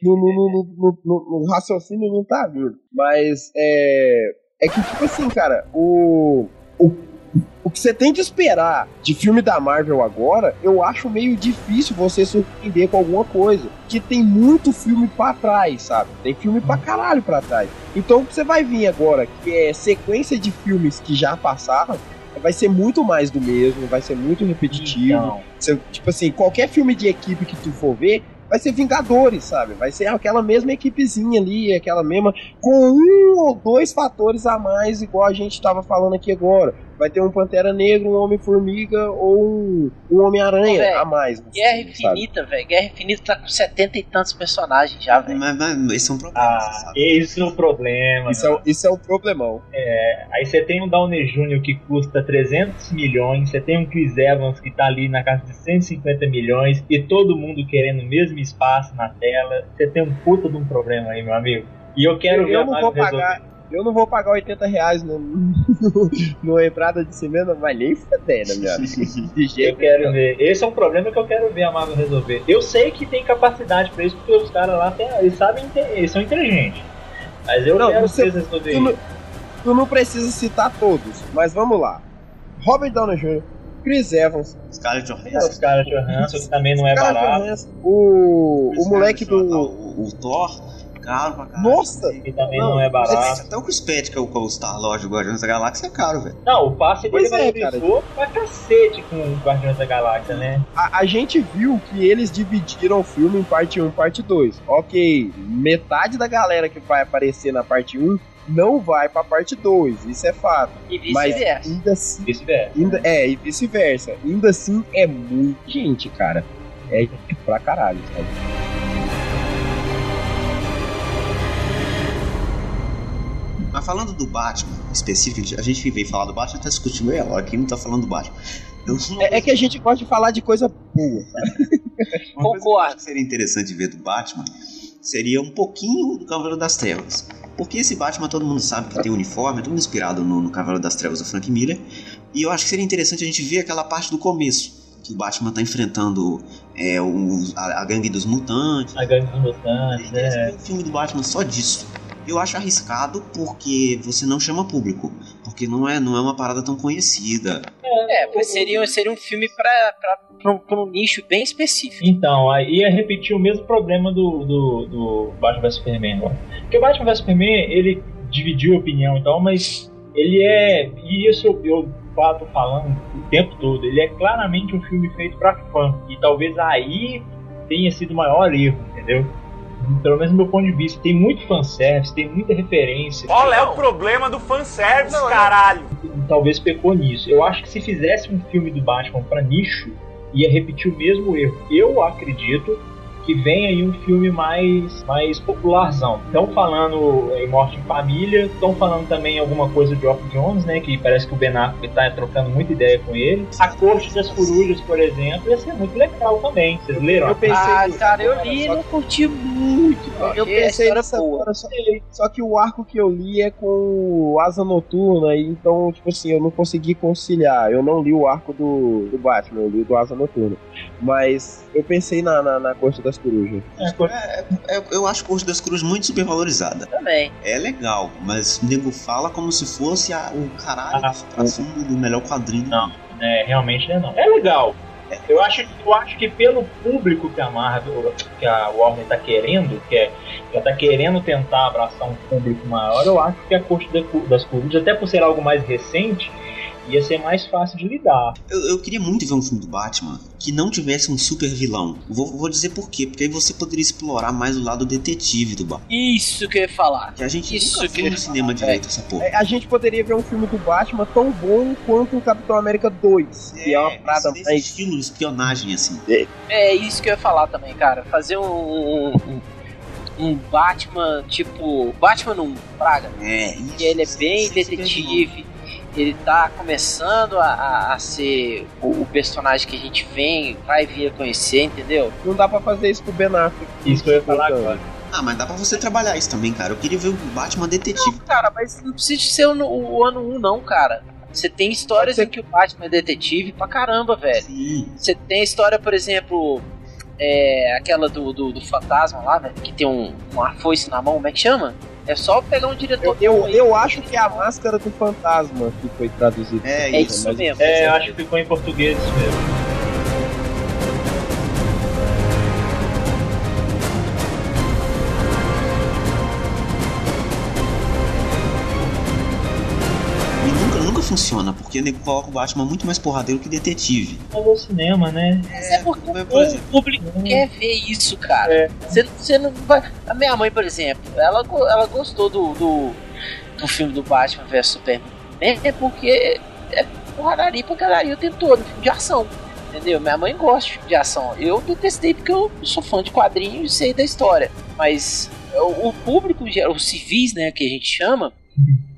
no, no, no, no, raciocínio não tá vindo. Mas é. É que, tipo assim, cara, o. O, o que você tem de esperar de filme da Marvel agora, eu acho meio difícil você surpreender com alguma coisa. Que tem muito filme pra trás, sabe? Tem filme pra caralho pra trás. Então o que você vai vir agora, que é sequência de filmes que já passaram, vai ser muito mais do mesmo, vai ser muito repetitivo. Então, Você- tipo assim, qualquer filme de equipe que tu for ver, vai ser Vingadores, sabe? Vai ser aquela mesma equipezinha ali, aquela mesma. com um ou dois fatores a mais, igual a gente tava falando aqui agora. Vai ter um Pantera Negra, um Homem-Formiga ou um, um Homem-Aranha a mais. no Guerra filme? Infinita, velho. Guerra Infinita tá com setenta e tantos personagens já, velho. Mas, mas esse é um problema, você ah, sabe? esse é o problema. Isso é, né? um- isso é um problemão. Aí você tem um Downey Jr. que custa 300 milhões, você tem um Chris Evans que tá ali na casa de 150 milhões e todo mundo querendo o mesmo espaço na tela. Você tem um puta de um problema aí, meu amigo. E eu quero Eu- ver eu não vou pagar- resolver. Eu não vou pagar 80 reais no, no entrada de cinema, mas nem fudendo, meu amigo. De Eu quero ver. Esse é um problema que eu quero ver a Marvel resolver. Eu sei que tem capacidade pra isso, porque os caras lá têm, eles sabem, eles são inteligentes. Mas eu Não, quero você- que eles Tu resolverem não, isso. tu não precisa citar todos, mas vamos lá. Robert Downey Jr., Chris Evans, Scarlett Os Johansson. caras Johansson, que também não é Scarlett barato. Johansson, o, o moleque Scarlett do. O, o Thor, caro pra caralho. Nossa! Que também Não, não, é Mas barato. Até o Chris Pratt, que é o, que é o Star-Lord do Guardiões da Galáxia, é caro, velho. Não, o passe dele Pois é, valorizou pra cacete com o Guardiões da Galáxia, né? A, a gente viu que eles dividiram o filme em parte 1 e parte 2. Ok, metade da galera que vai aparecer na parte 1 não vai pra parte 2, isso é fato. E vice-versa. ainda assim. Vice-versa. Ainda, é, e vice-versa. Ainda assim é muita gente, cara. É pra caralho, sabe? Mas falando do Batman, específico, a gente veio falar do Batman, tá discutindo meia hora, aqui não tá falando do Batman. É, é que a gente gosta de falar de coisa boa, eu Concordo. acho que seria interessante ver do Batman seria um pouquinho do Cavaleiro das Trevas. Porque esse Batman todo mundo sabe que tem uniforme, é tudo inspirado no, no Cavaleiro das Trevas do Frank Miller. E eu acho que seria interessante a gente ver aquela parte do começo. que o Batman tá enfrentando é, os- a, a gangue dos mutantes. A gangue dos mutantes, é. têm um filme do Batman só disso. Eu acho arriscado porque você não chama público. Porque não é, não é uma parada tão conhecida. É, mas seria, seria um filme pra, pra, pra, um, pra um nicho bem específico. Então, aí ia repetir o mesmo problema do, do, do Batman vs Superman agora. Porque o Batman vs Superman, ele dividiu opinião e tal, mas ele é. E isso eu, eu tô falando o tempo todo. Ele é claramente um filme feito pra fã. E talvez aí tenha sido o maior erro, entendeu? Pelo menos do meu ponto de vista. Tem muito fanservice, tem muita referência. Qual é o problema do fanservice, Não, caralho? talvez pecou nisso. Eu acho que se fizesse um filme do Batman pra nicho, ia repetir o mesmo erro. Eu acredito que vem aí um filme mais, mais popularzão. Estão falando em Morte em Família, estão falando também alguma coisa de Geoff Jones, né? Que parece que o Ben Affleck tá trocando muita ideia com ele. A Corte das Corujas, por exemplo, ia ser muito legal também. Vocês leram? Eu pensei Ah, cara, eu li e não curti muito. Eu pensei nessa boa. agora, só, só que o arco que eu li é com o Asa Noturna, e então, tipo assim, eu não consegui conciliar. Eu não li o arco do, do Batman, eu li o do Asa Noturna. Mas eu pensei na, na, na Corte das Corujas. É, eu acho Corte das Cruzes muito supervalorizada. Também. É legal, mas o nego fala como se fosse a- o caralho Ah, do supra-sumo do melhor quadrinho. Não. É, realmente não é não. É legal. Eu acho, eu acho que pelo público que a Marvel, que a Warner tá querendo, que é, ela tá querendo tentar abraçar um público maior, eu acho que a Corte das Corujas, até por ser algo mais recente, ia ser mais fácil de lidar. Eu, eu queria muito ver um filme do Batman que não tivesse um super vilão. Vou, vou dizer por quê, porque aí você poderia explorar mais o lado detetive do Batman. Isso que eu ia falar. Que a gente Isso nunca que viu no cinema falar, direito essa porra. É, a gente poderia ver um filme do Batman tão bom quanto o Capitão América 2, que é, uma parada esse mais. estilo de espionagem, assim. É isso que eu ia falar também, cara. Fazer um. um, um Batman, tipo. Batman 1, Praga. É, isso. que ele é bem detetive. Ele tá começando a, a- a ser o, o personagem que a gente vem, vai vir a conhecer, entendeu? Não dá pra fazer isso com o Ben Affleck. Isso que eu ia falar agora. Ah, mas dá pra você trabalhar isso também, cara. Eu queria ver o Batman detetive. Cara, mas não precisa de ser o, o ano 1, não, cara. Você tem histórias em que o Batman é detetive pra caramba, velho. Sim. Você tem a história, por exemplo, é, aquela do, do, do fantasma lá, velho, que tem um, uma foice na mão, como é que chama? É só pegar um diretor. Eu, eu, eu acho que é a máscara do fantasma que foi traduzido. É É isso mas- mesmo. É, eu acho que ficou em português isso mesmo. Funciona, porque o nego coloca o Batman muito mais porradeiro que detetive. Mas é o cinema, né? É porque Por o público quer ver isso, cara. É. Você, você não vai. A minha mãe, por exemplo, ela, ela gostou do, do, do filme do Batman vs Superman. É porque é porradaria pra galera o tempo todo, filme de ação. Entendeu? Minha mãe gosta de filme de ação. Eu detestei porque eu sou fã de quadrinhos e sei da história. Mas o, o público, os civis, né, que a gente chama,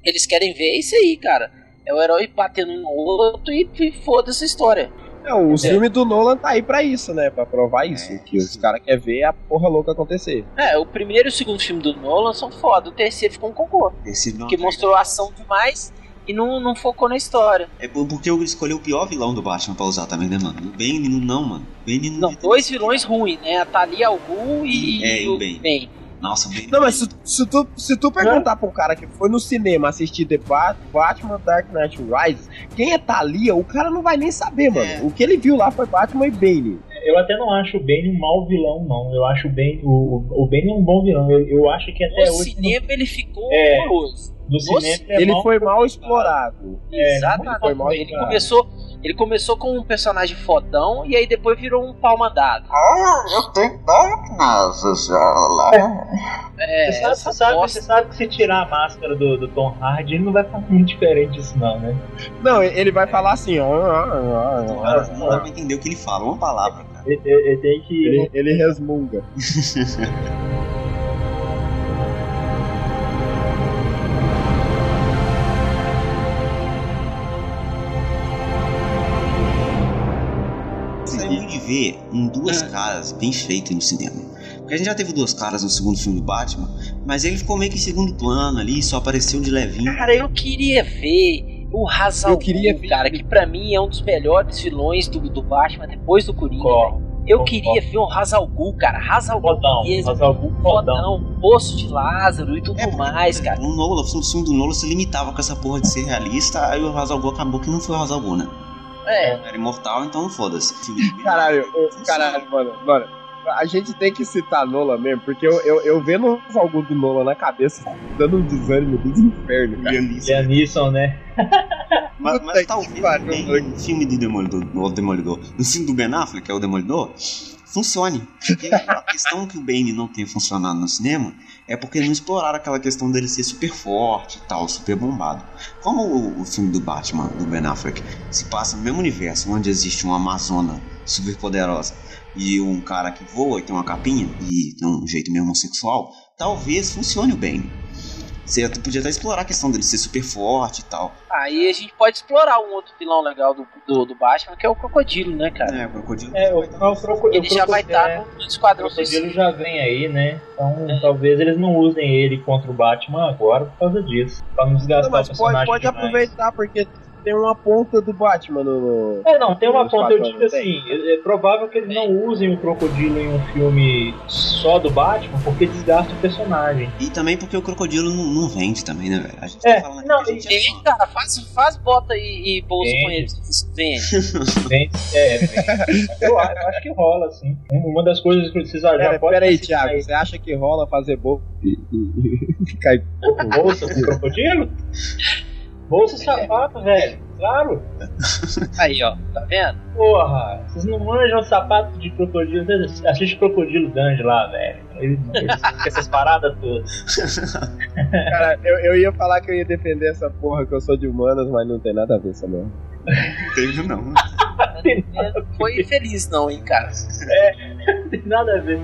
eles querem ver isso aí, cara. É o herói batendo no outro e, e foda-se a história. É, o filme do Nolan tá aí pra isso, né? Pra provar isso. É, que os caras querem ver a porra louca acontecer. É, o primeiro e o segundo filme do Nolan são foda. O terceiro ficou um cocô. esse não Porque mostrou ação demais e não, não focou na história. É por- porque eu escolhi o pior vilão do Batman pra usar também, né, mano? O Bane não, mano. Bane não. Não, dois vilões ruins, né? A Thalia al Ghul e, É, e o o Ben. Ben. Nossa, o Bane. Não, mas se, se tu, se tu perguntar pra um cara que foi no cinema assistir The Ba- Batman Dark Knight Rises, quem é Thalia, o cara não vai nem saber, mano. É. O que ele viu lá foi Batman e Bane. Eu até não acho o Bane um mau vilão, não. Eu acho o Bane, o, o, Bane é um bom vilão. Eu, eu acho que até No hoje. cinema ele ficou É. horroroso. No no cinema ele é Ele mal- foi mal explorado. É, Exatamente. foi mal ele explorado. começou. Ele começou com um personagem fodão e aí depois virou um palma dada. eu tenho darkness. É, Você sabe, você, sabe, você sabe que se tirar a máscara do, do Tom Hardy, ele não vai ficar muito diferente disso, não, né? Não, ele vai falar assim, ó. ó, ó. Não dá pra entender o que ele fala, uma palavra, cara. Ele, ele- ele tem que. Ele, ele resmunga. ver um Duas Caras bem feito no cinema. Porque a gente já teve Duas Caras no segundo filme do Batman, mas ele ficou meio que em segundo plano ali, só apareceu de levinho. Cara, eu queria ver O Hazal Eu queria ver- cara, que pra mim é um dos melhores vilões do, do Batman depois do Coringa. Velho. Eu concordo. queria ver um Hazal Ghul, cara. Fodão, mesmo. Hazal Ghul fodão. Poço de Lázaro e tudo É, mais, cara. O Nolan, o filme do Nolan se limitava com essa porra de ser realista, aí o Hazal Ghul acabou que não foi o Hazal Ghul, né? É, Era imortal, então foda-se. Caralho, caralho, mano, mano. A gente tem que citar Nola mesmo, porque eu, eu, eu vendo algum do Nola na cabeça, dando um desânimo dos infernos, cara. Liam Neeson, né? Mas, mas que talvez no filme de Demolidor, no Demolidor, no filme do Ben Affleck, que é o Demolidor, funcione. Porque a questão que o Bane não tenha funcionado no cinema é porque eles não exploraram aquela questão dele ser super forte e tal, super bombado. Como o, o filme do Batman, do Ben Affleck, se passa no mesmo universo, onde existe uma Amazona super poderosa e um cara que voa e tem uma capinha e tem um jeito meio homossexual, talvez funcione o Bane. Você podia até explorar a questão dele ser super forte e tal. aí a gente pode explorar um outro vilão legal do, do, do Batman, que é o Crocodilo, né, cara? É, o crocodilo. É, o, o, croco- Ele o já vai crocodilo- estar é, no, no O Esquadrão crocodilo já vem aí, né? Então talvez eles não usem ele contra o Batman agora por causa disso. Pra não Não, desgastar mas o pode, personagem. pode demais. aproveitar, porque tem uma ponta do Batman no. É, não, tem uma ponta, eu quatro digo assim, é é provável que eles não usem o crocodilo em um filme só do Batman, porque desgasta o personagem. E também porque o crocodilo não, não vende também, né, velho? A gente É, tá falando aqui não, que a gente é cara, faz, faz bota e, e bolsa com eles. Vem. Vem, é, vem. eu, eu acho que rola, assim. Uma das coisas que vocês já Pera, pode pera aí, Thiago, você acha que rola fazer boca e, e, e ficar em Bolsa com crocodilo? Bolsa e sapato, velho. Claro. Aí, ó, tá vendo? Porra, vocês não manjam sapato de crocodilo. Vocês assistem Crocodilo Dandy lá, velho. Eles, eles ficam com essas paradas todas. Cara, eu, eu ia falar que eu ia defender essa porra que eu sou de humanas, mas não tem nada a ver essa merda. Não teve, não. Não foi feliz, não, hein, cara. Não tem nada a ver.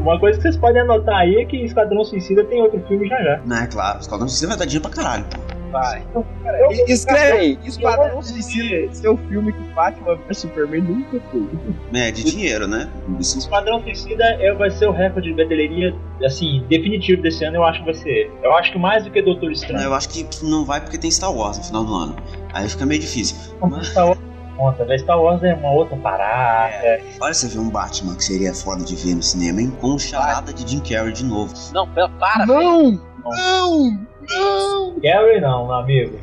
Uma coisa que vocês podem anotar aí é que Esquadrão Suicida tem outro filme já já. Não, é claro, Esquadrão Suicida vai dar dinheiro pra caralho, pô. Vai. E- Escreve aí, Esquadrão Suicida, seu filme que Batman vs Superman nunca fez. É, de dinheiro, né? Isso Esquadrão Suicida é, vai ser o recorde de bilheteria, assim, definitivo desse ano, eu acho que vai ser. Eu acho que mais do que Doutor Estranho. Eu acho que não vai porque tem Star Wars no final do ano. Aí fica meio difícil. Mas Star Wars conta, velho. Star Wars é uma outra parada. Olha, você vê um Batman que seria foda de ver no cinema, hein? Com charada de Jim Carrey de novo. Não, pera- para, velho. Não! Não! Não! Gary não, meu amigo.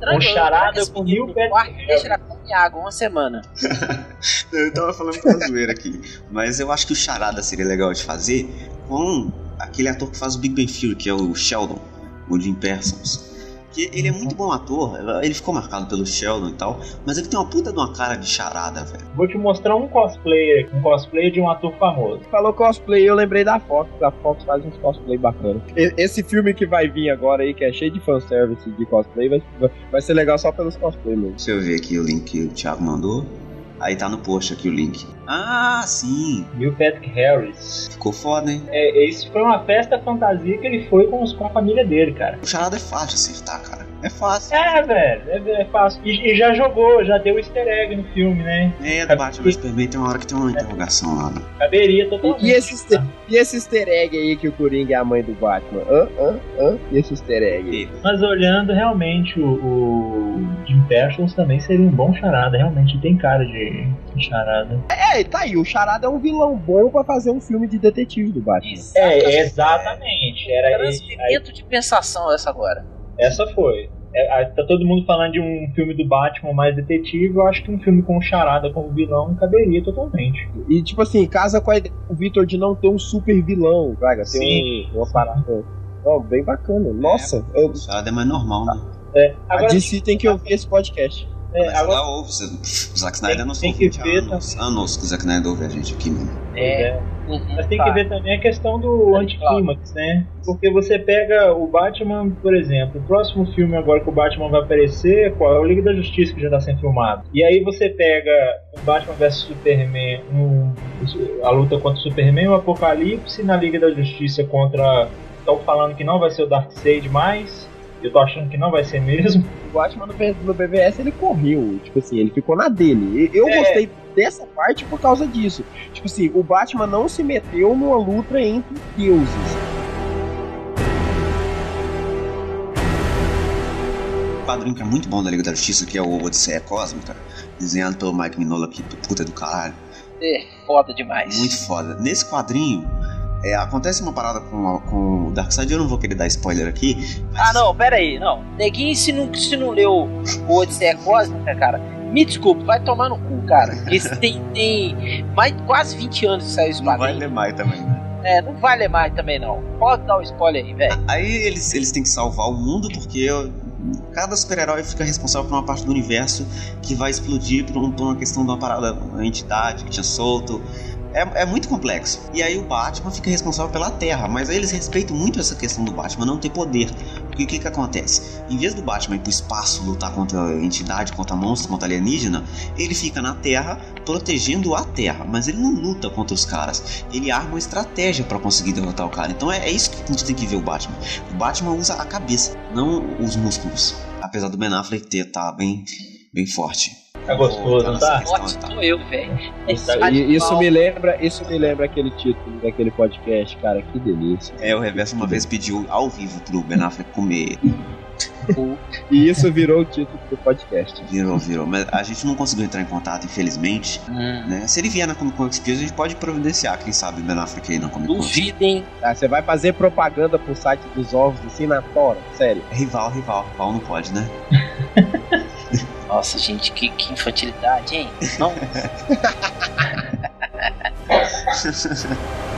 Tranquilo, Um charada com mil pés Deixa ele come água uma semana. Eu tava falando com a zoeira aqui. Mas eu acho que o charada seria legal de fazer com aquele ator que faz o Big Bang Theory, que é o Sheldon, o Jim Parsons. Que ele é muito bom ator, ele ficou marcado pelo Sheldon e tal, mas ele tem uma puta de uma cara de charada, velho. Vou te mostrar um cosplayer, um cosplay de um ator famoso. Falou cosplay, eu lembrei da Fox. A Fox faz uns cosplay bacanas. Esse filme que vai vir agora aí, que é cheio de fanservice de cosplay, vai, vai- vai ser legal só pelos cosplay mesmo. Deixa eu ver aqui o link que o Thiago mandou. Aí tá no post aqui o link. Ah, sim. Neil Patrick Harris. Ficou foda, hein? É, isso foi uma festa fantasia que ele foi com, os- com a família dele, cara. O charada é fácil acertar, cara. É fácil. É, velho, é, é fácil. E, e já jogou, já deu easter egg no filme, né? É, do Batman vs Superman tem uma hora que tem uma interrogação lá, né? Caberia totalmente. E, e esse easter, e esse easter egg aí que o Coringa é a mãe do Batman? Hã? Hã? Hã? E esse easter egg aí? Mas olhando realmente o, o Jim Parsons também seria um bom charada, realmente tem cara de, de charada. É, tá aí. O Charada é um vilão bom pra fazer um filme de detetive do Batman. É, exatamente. Era de pensação essa agora. Essa foi. É, tá todo mundo falando de um filme do Batman mais detetive, eu acho que um filme com charada como vilão caberia totalmente. E tipo assim, casa com a ideia do Victor de não ter um super vilão, Braga. Sim. um, uma parada. Não, bem bacana. Nossa, eu, O charada é mais normal, né? É, a agora, DC tem que ouvir esse podcast. É, Mas agora ela ouve. O Zack Snyder não tem que ver anos. Anos que o Zack Snyder ouve a gente aqui, mano. é, Uhum, Mas tem tá. que ver também a questão do anticlímax, né? Porque você pega o Batman, por exemplo, o próximo filme agora que o Batman vai aparecer, qual é o Liga da Justiça que já está sendo filmado. E aí você pega o Batman vs Superman, um- a luta contra o Superman, o Apocalipse na Liga da Justiça contra. Estão falando que não vai ser o Darkseid mais. Eu tô achando que não vai ser mesmo. O Batman no, BVS ele correu, tipo assim, ele ficou na dele. E- Eu É. gostei dessa parte por causa disso. Tipo assim, o Batman não se meteu numa luta entre deuses. Um quadrinho que é muito bom da Liga da Justiça, que é o Odisseia Cósmica, desenhado pelo Mike Mignola, que puta do caralho. É foda demais. Muito foda. Nesse quadrinho, é, acontece uma parada com, com o Darkseid, eu não vou querer dar spoiler aqui. Ah, não, pera aí, não. Neguinho, se não, se não leu o Odisseia Cósmica, cara, me desculpe, vai tomar no cu, cara. Porque se tem, tem mais quase 20 anos que saiu esse Não vai ler mais também, né? É, não vai ler mais também, não. Pode dar o spoiler aí, velho. Aí eles, eles têm que salvar o mundo porque cada super-herói fica responsável por uma parte do universo que vai explodir por, um- por uma questão de uma parada, uma entidade que tinha solto. É, é muito complexo. E aí o Batman fica responsável pela Terra, mas aí eles respeitam muito essa questão do Batman não ter poder. Porque o que, que acontece? Em vez do Batman ir pro espaço lutar contra a entidade, contra monstro, contra alienígena, ele fica na Terra protegendo a Terra, mas ele não luta contra os caras. Ele arma uma estratégia pra conseguir derrotar o cara. Então é, é isso que a gente tem que ver o Batman. O Batman usa a cabeça, não os músculos. Apesar do Ben Affleck ter tá bem, bem forte. Tá gostoso, Tá tá? tá. sou eu, velho. Tá, isso me lembra, isso me lembra aquele título daquele podcast, cara, que delícia. É, o Reverso uma vez pediu ao vivo pro Ben Affleck comer. E isso virou o título do podcast. Virou, virou. Mas a gente não conseguiu entrar em contato, infelizmente. Hum, Né? Se ele vier na Comic Con Experience, a gente pode providenciar, quem sabe, Ben Affleck aí na Comic Con. duvidem. Tá, você vai fazer propaganda pro site dos ovos assim na tora, sério. Rival, rival, rival não pode, né? Nossa, gente, que, que infantilidade, hein? Não.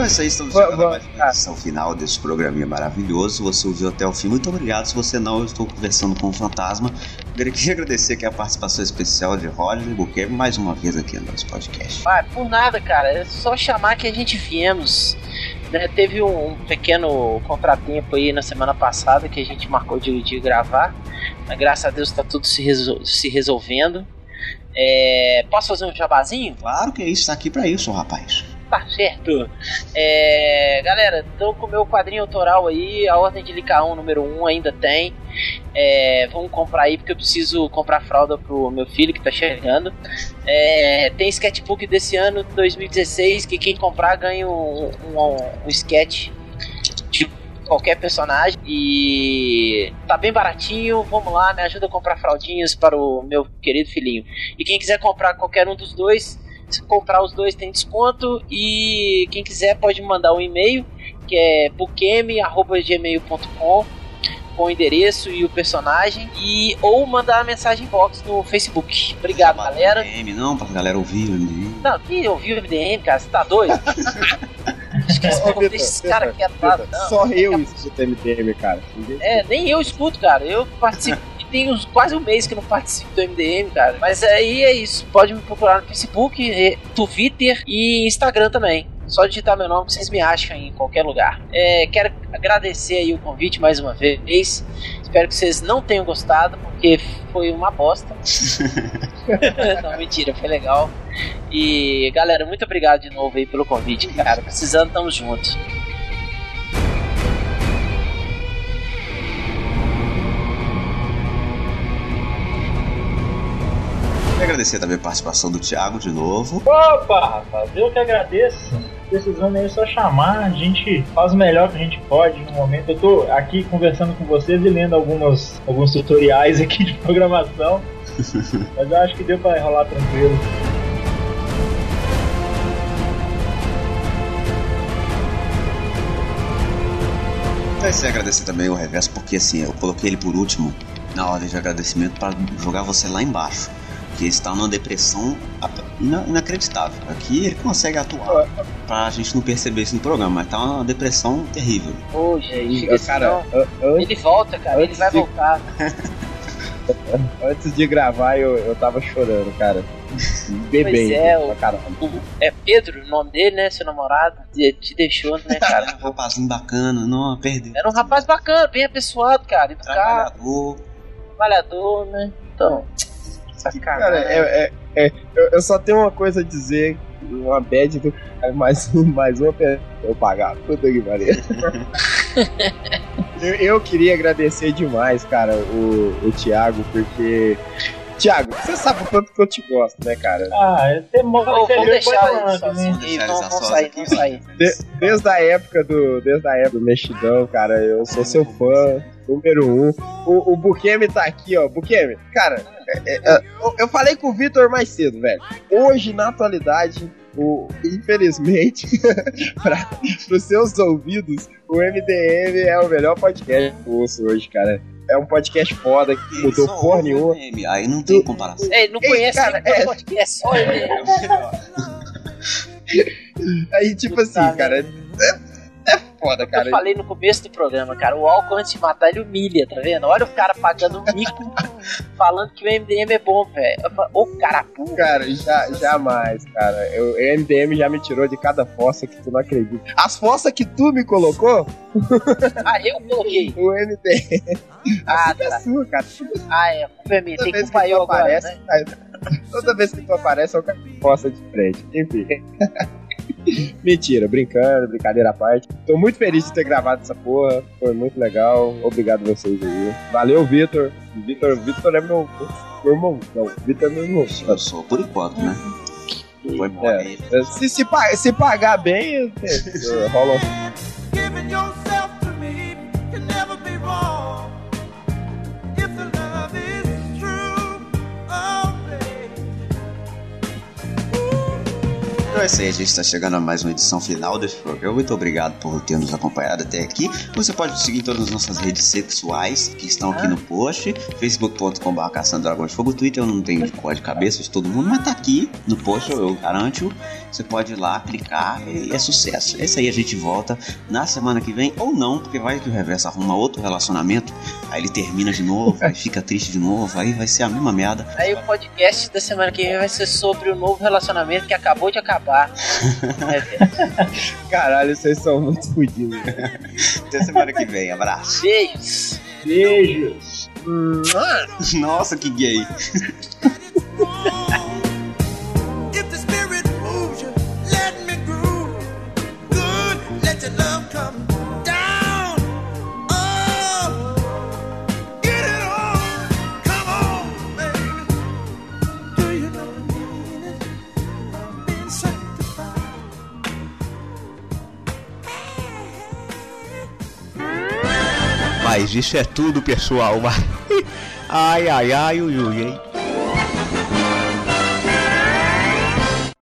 Então é isso aí, estamos chegando a mais uma edição final desse programinha maravilhoso. Você ouviu até o fim, muito obrigado. Se você não, eu estou conversando com o Fantasma. Eu queria agradecer aqui a participação especial de Roger Buquerque mais uma vez aqui no nosso podcast. Ah, por nada, cara. É só chamar que a gente viemos. né? Teve um, pequeno contratempo aí na semana passada que a gente marcou de, de gravar. Mas graças a Deus tá tudo se, resol- se resolvendo. É, posso fazer um jabazinho? Claro que é isso, tá aqui pra isso, rapaz. Tá certo. É, galera, tô com o meu quadrinho autoral aí, a Ordem de Licaão número 1 ainda tem. É, vamos comprar aí porque eu preciso comprar fralda pro meu filho que tá chegando. É, tem sketchbook desse ano, 2016, que quem comprar ganha um, um, um sketch de qualquer personagem. E tá bem baratinho, vamos lá, me ajuda a comprar fraldinhas para o meu querido filhinho. E quem quiser comprar qualquer um dos dois, se comprar os dois tem desconto e quem quiser pode mandar um e-mail que é bukeme@gmail.com com o endereço e o personagem e ou mandar uma mensagem box no Facebook. Obrigado, galera. M, não, pra galera ouvir. né? Não, quem ouviu o MDM, cara? Você tá doido? Esquece, deixa esse cara quieto lá. Só eu escuto MDM, cara. É, nem eu escuto, cara. Eu participo. Tem uns, quase um mês que não participo do MDM, cara. Mas aí é isso. Pode me procurar no Facebook, eh, Twitter e Instagram também. Só digitar meu nome que vocês me acham em qualquer lugar. É, quero agradecer aí o convite mais uma vez. Espero que vocês não tenham gostado, porque foi uma bosta. não, mentira, foi legal. E galera, muito obrigado de novo aí pelo convite, cara. Precisando, tamo junto. Agradecer também a participação do Thiago de novo. Opa, rapaz, eu que agradeço. Precisando aí é só chamar, a gente faz o melhor que a gente pode no momento. Eu tô aqui conversando com vocês e lendo algumas, alguns tutoriais aqui de programação. Mas eu acho que deu pra rolar tranquilo. Então é isso aí, agradecer também o Reverso, porque assim, eu coloquei ele por último na ordem de agradecimento para jogar você lá embaixo. Que ele está numa depressão inacreditável. Aqui ele consegue atuar pra gente não perceber isso no programa, mas tá uma depressão terrível. Ô, gente, cara, ele volta, cara. Ele vai de- voltar. antes de gravar eu, eu tava chorando, cara. Bebê. Pois é, o- é Pedro o nome dele, né? Seu namorado. Te te deixou, né, cara? Rapazinho bacana, não, perdeu. Era um rapaz bacana, bem apessoado, cara. Educado, Trabalhador. trabalhador, né? Então, Cara, sacanagem. é, é- é- eu, eu só tenho uma coisa a dizer. Uma bad do. é Mais, um- mais uma eu pagar. Puta que pariu. eu, eu queria agradecer demais, cara, o, o Thiago, porque. Thiago, você sabe o quanto que eu te gosto, né, cara? Ah, mostra Ô, que vamos ele deixar né? Deixar Vamos sair, vamos sair. De- desde a época do. Desde a época do Mexidão, cara, eu sou seu fã número um. O, o Bukemi tá aqui, ó. Bukemi, cara, eu, eu falei com o Vitor mais cedo, velho. Hoje, na atualidade, o, infelizmente, para os seus ouvidos, o MDM é o melhor podcast que eu ouço hoje, cara. É um podcast foda que não mudou porra nenhuma. Aí não tem comparação. É, ele não Ei, conhece cara, nem o é- podcast, só ele. Aí, tipo assim, Puta cara, é, é foda, cara. Eu falei no começo do programa, cara, o álcool antes de matar ele humilha, tá vendo? Olha o cara pagando um mico falando que o MDM é bom, velho. Ô cara burro. Cara, já, jamais, cara. Eu, o MDM já me tirou de cada fossa que tu não acredita. As fossas que tu me colocou, Ah, eu coloquei. o MDM Ah, é tá. sua, cara. Ah, é. Culpa é minha. Tem culpa que eu agora, aparece, né? toda vez que tu aparece, eu caio com fossa de frente. Enfim. Mentira, brincando, brincadeira à parte. Tô muito feliz de ter gravado essa porra. Foi muito legal. Obrigado vocês aí. Valeu, Vitor. Vitor, Vitor é meu, meu irmão. Não, Vitor é meu irmão. Eu sou, por enquanto, né? Foi bom. É, se, se, se pagar bem, é, rola é isso aí, a gente está chegando a mais uma edição final desse programa. Muito obrigado por ter nos acompanhado até aqui. Você pode nos seguir em todas as nossas redes sexuais que estão aqui no post: facebook.com.br Caçando de Fogo, Twitter. Eu não tenho de cor de cabeça de todo mundo, mas tá aqui no post, eu garanto. Você pode ir lá, clicar e é sucesso. Isso aí, a gente volta na semana que vem, ou não, porque vai que o reverso arruma outro relacionamento, aí ele termina de novo, aí fica triste de novo, aí vai ser a mesma merda. Aí o podcast da semana que vem vai ser sobre o novo relacionamento que acabou de acabar. Caralho, vocês são muito fodidos. Até semana que vem, abraço. Beijos. Beijos. Nossa, que gay. Mas isso é tudo, pessoal. Ai, ai, ai, ui, ui, hein?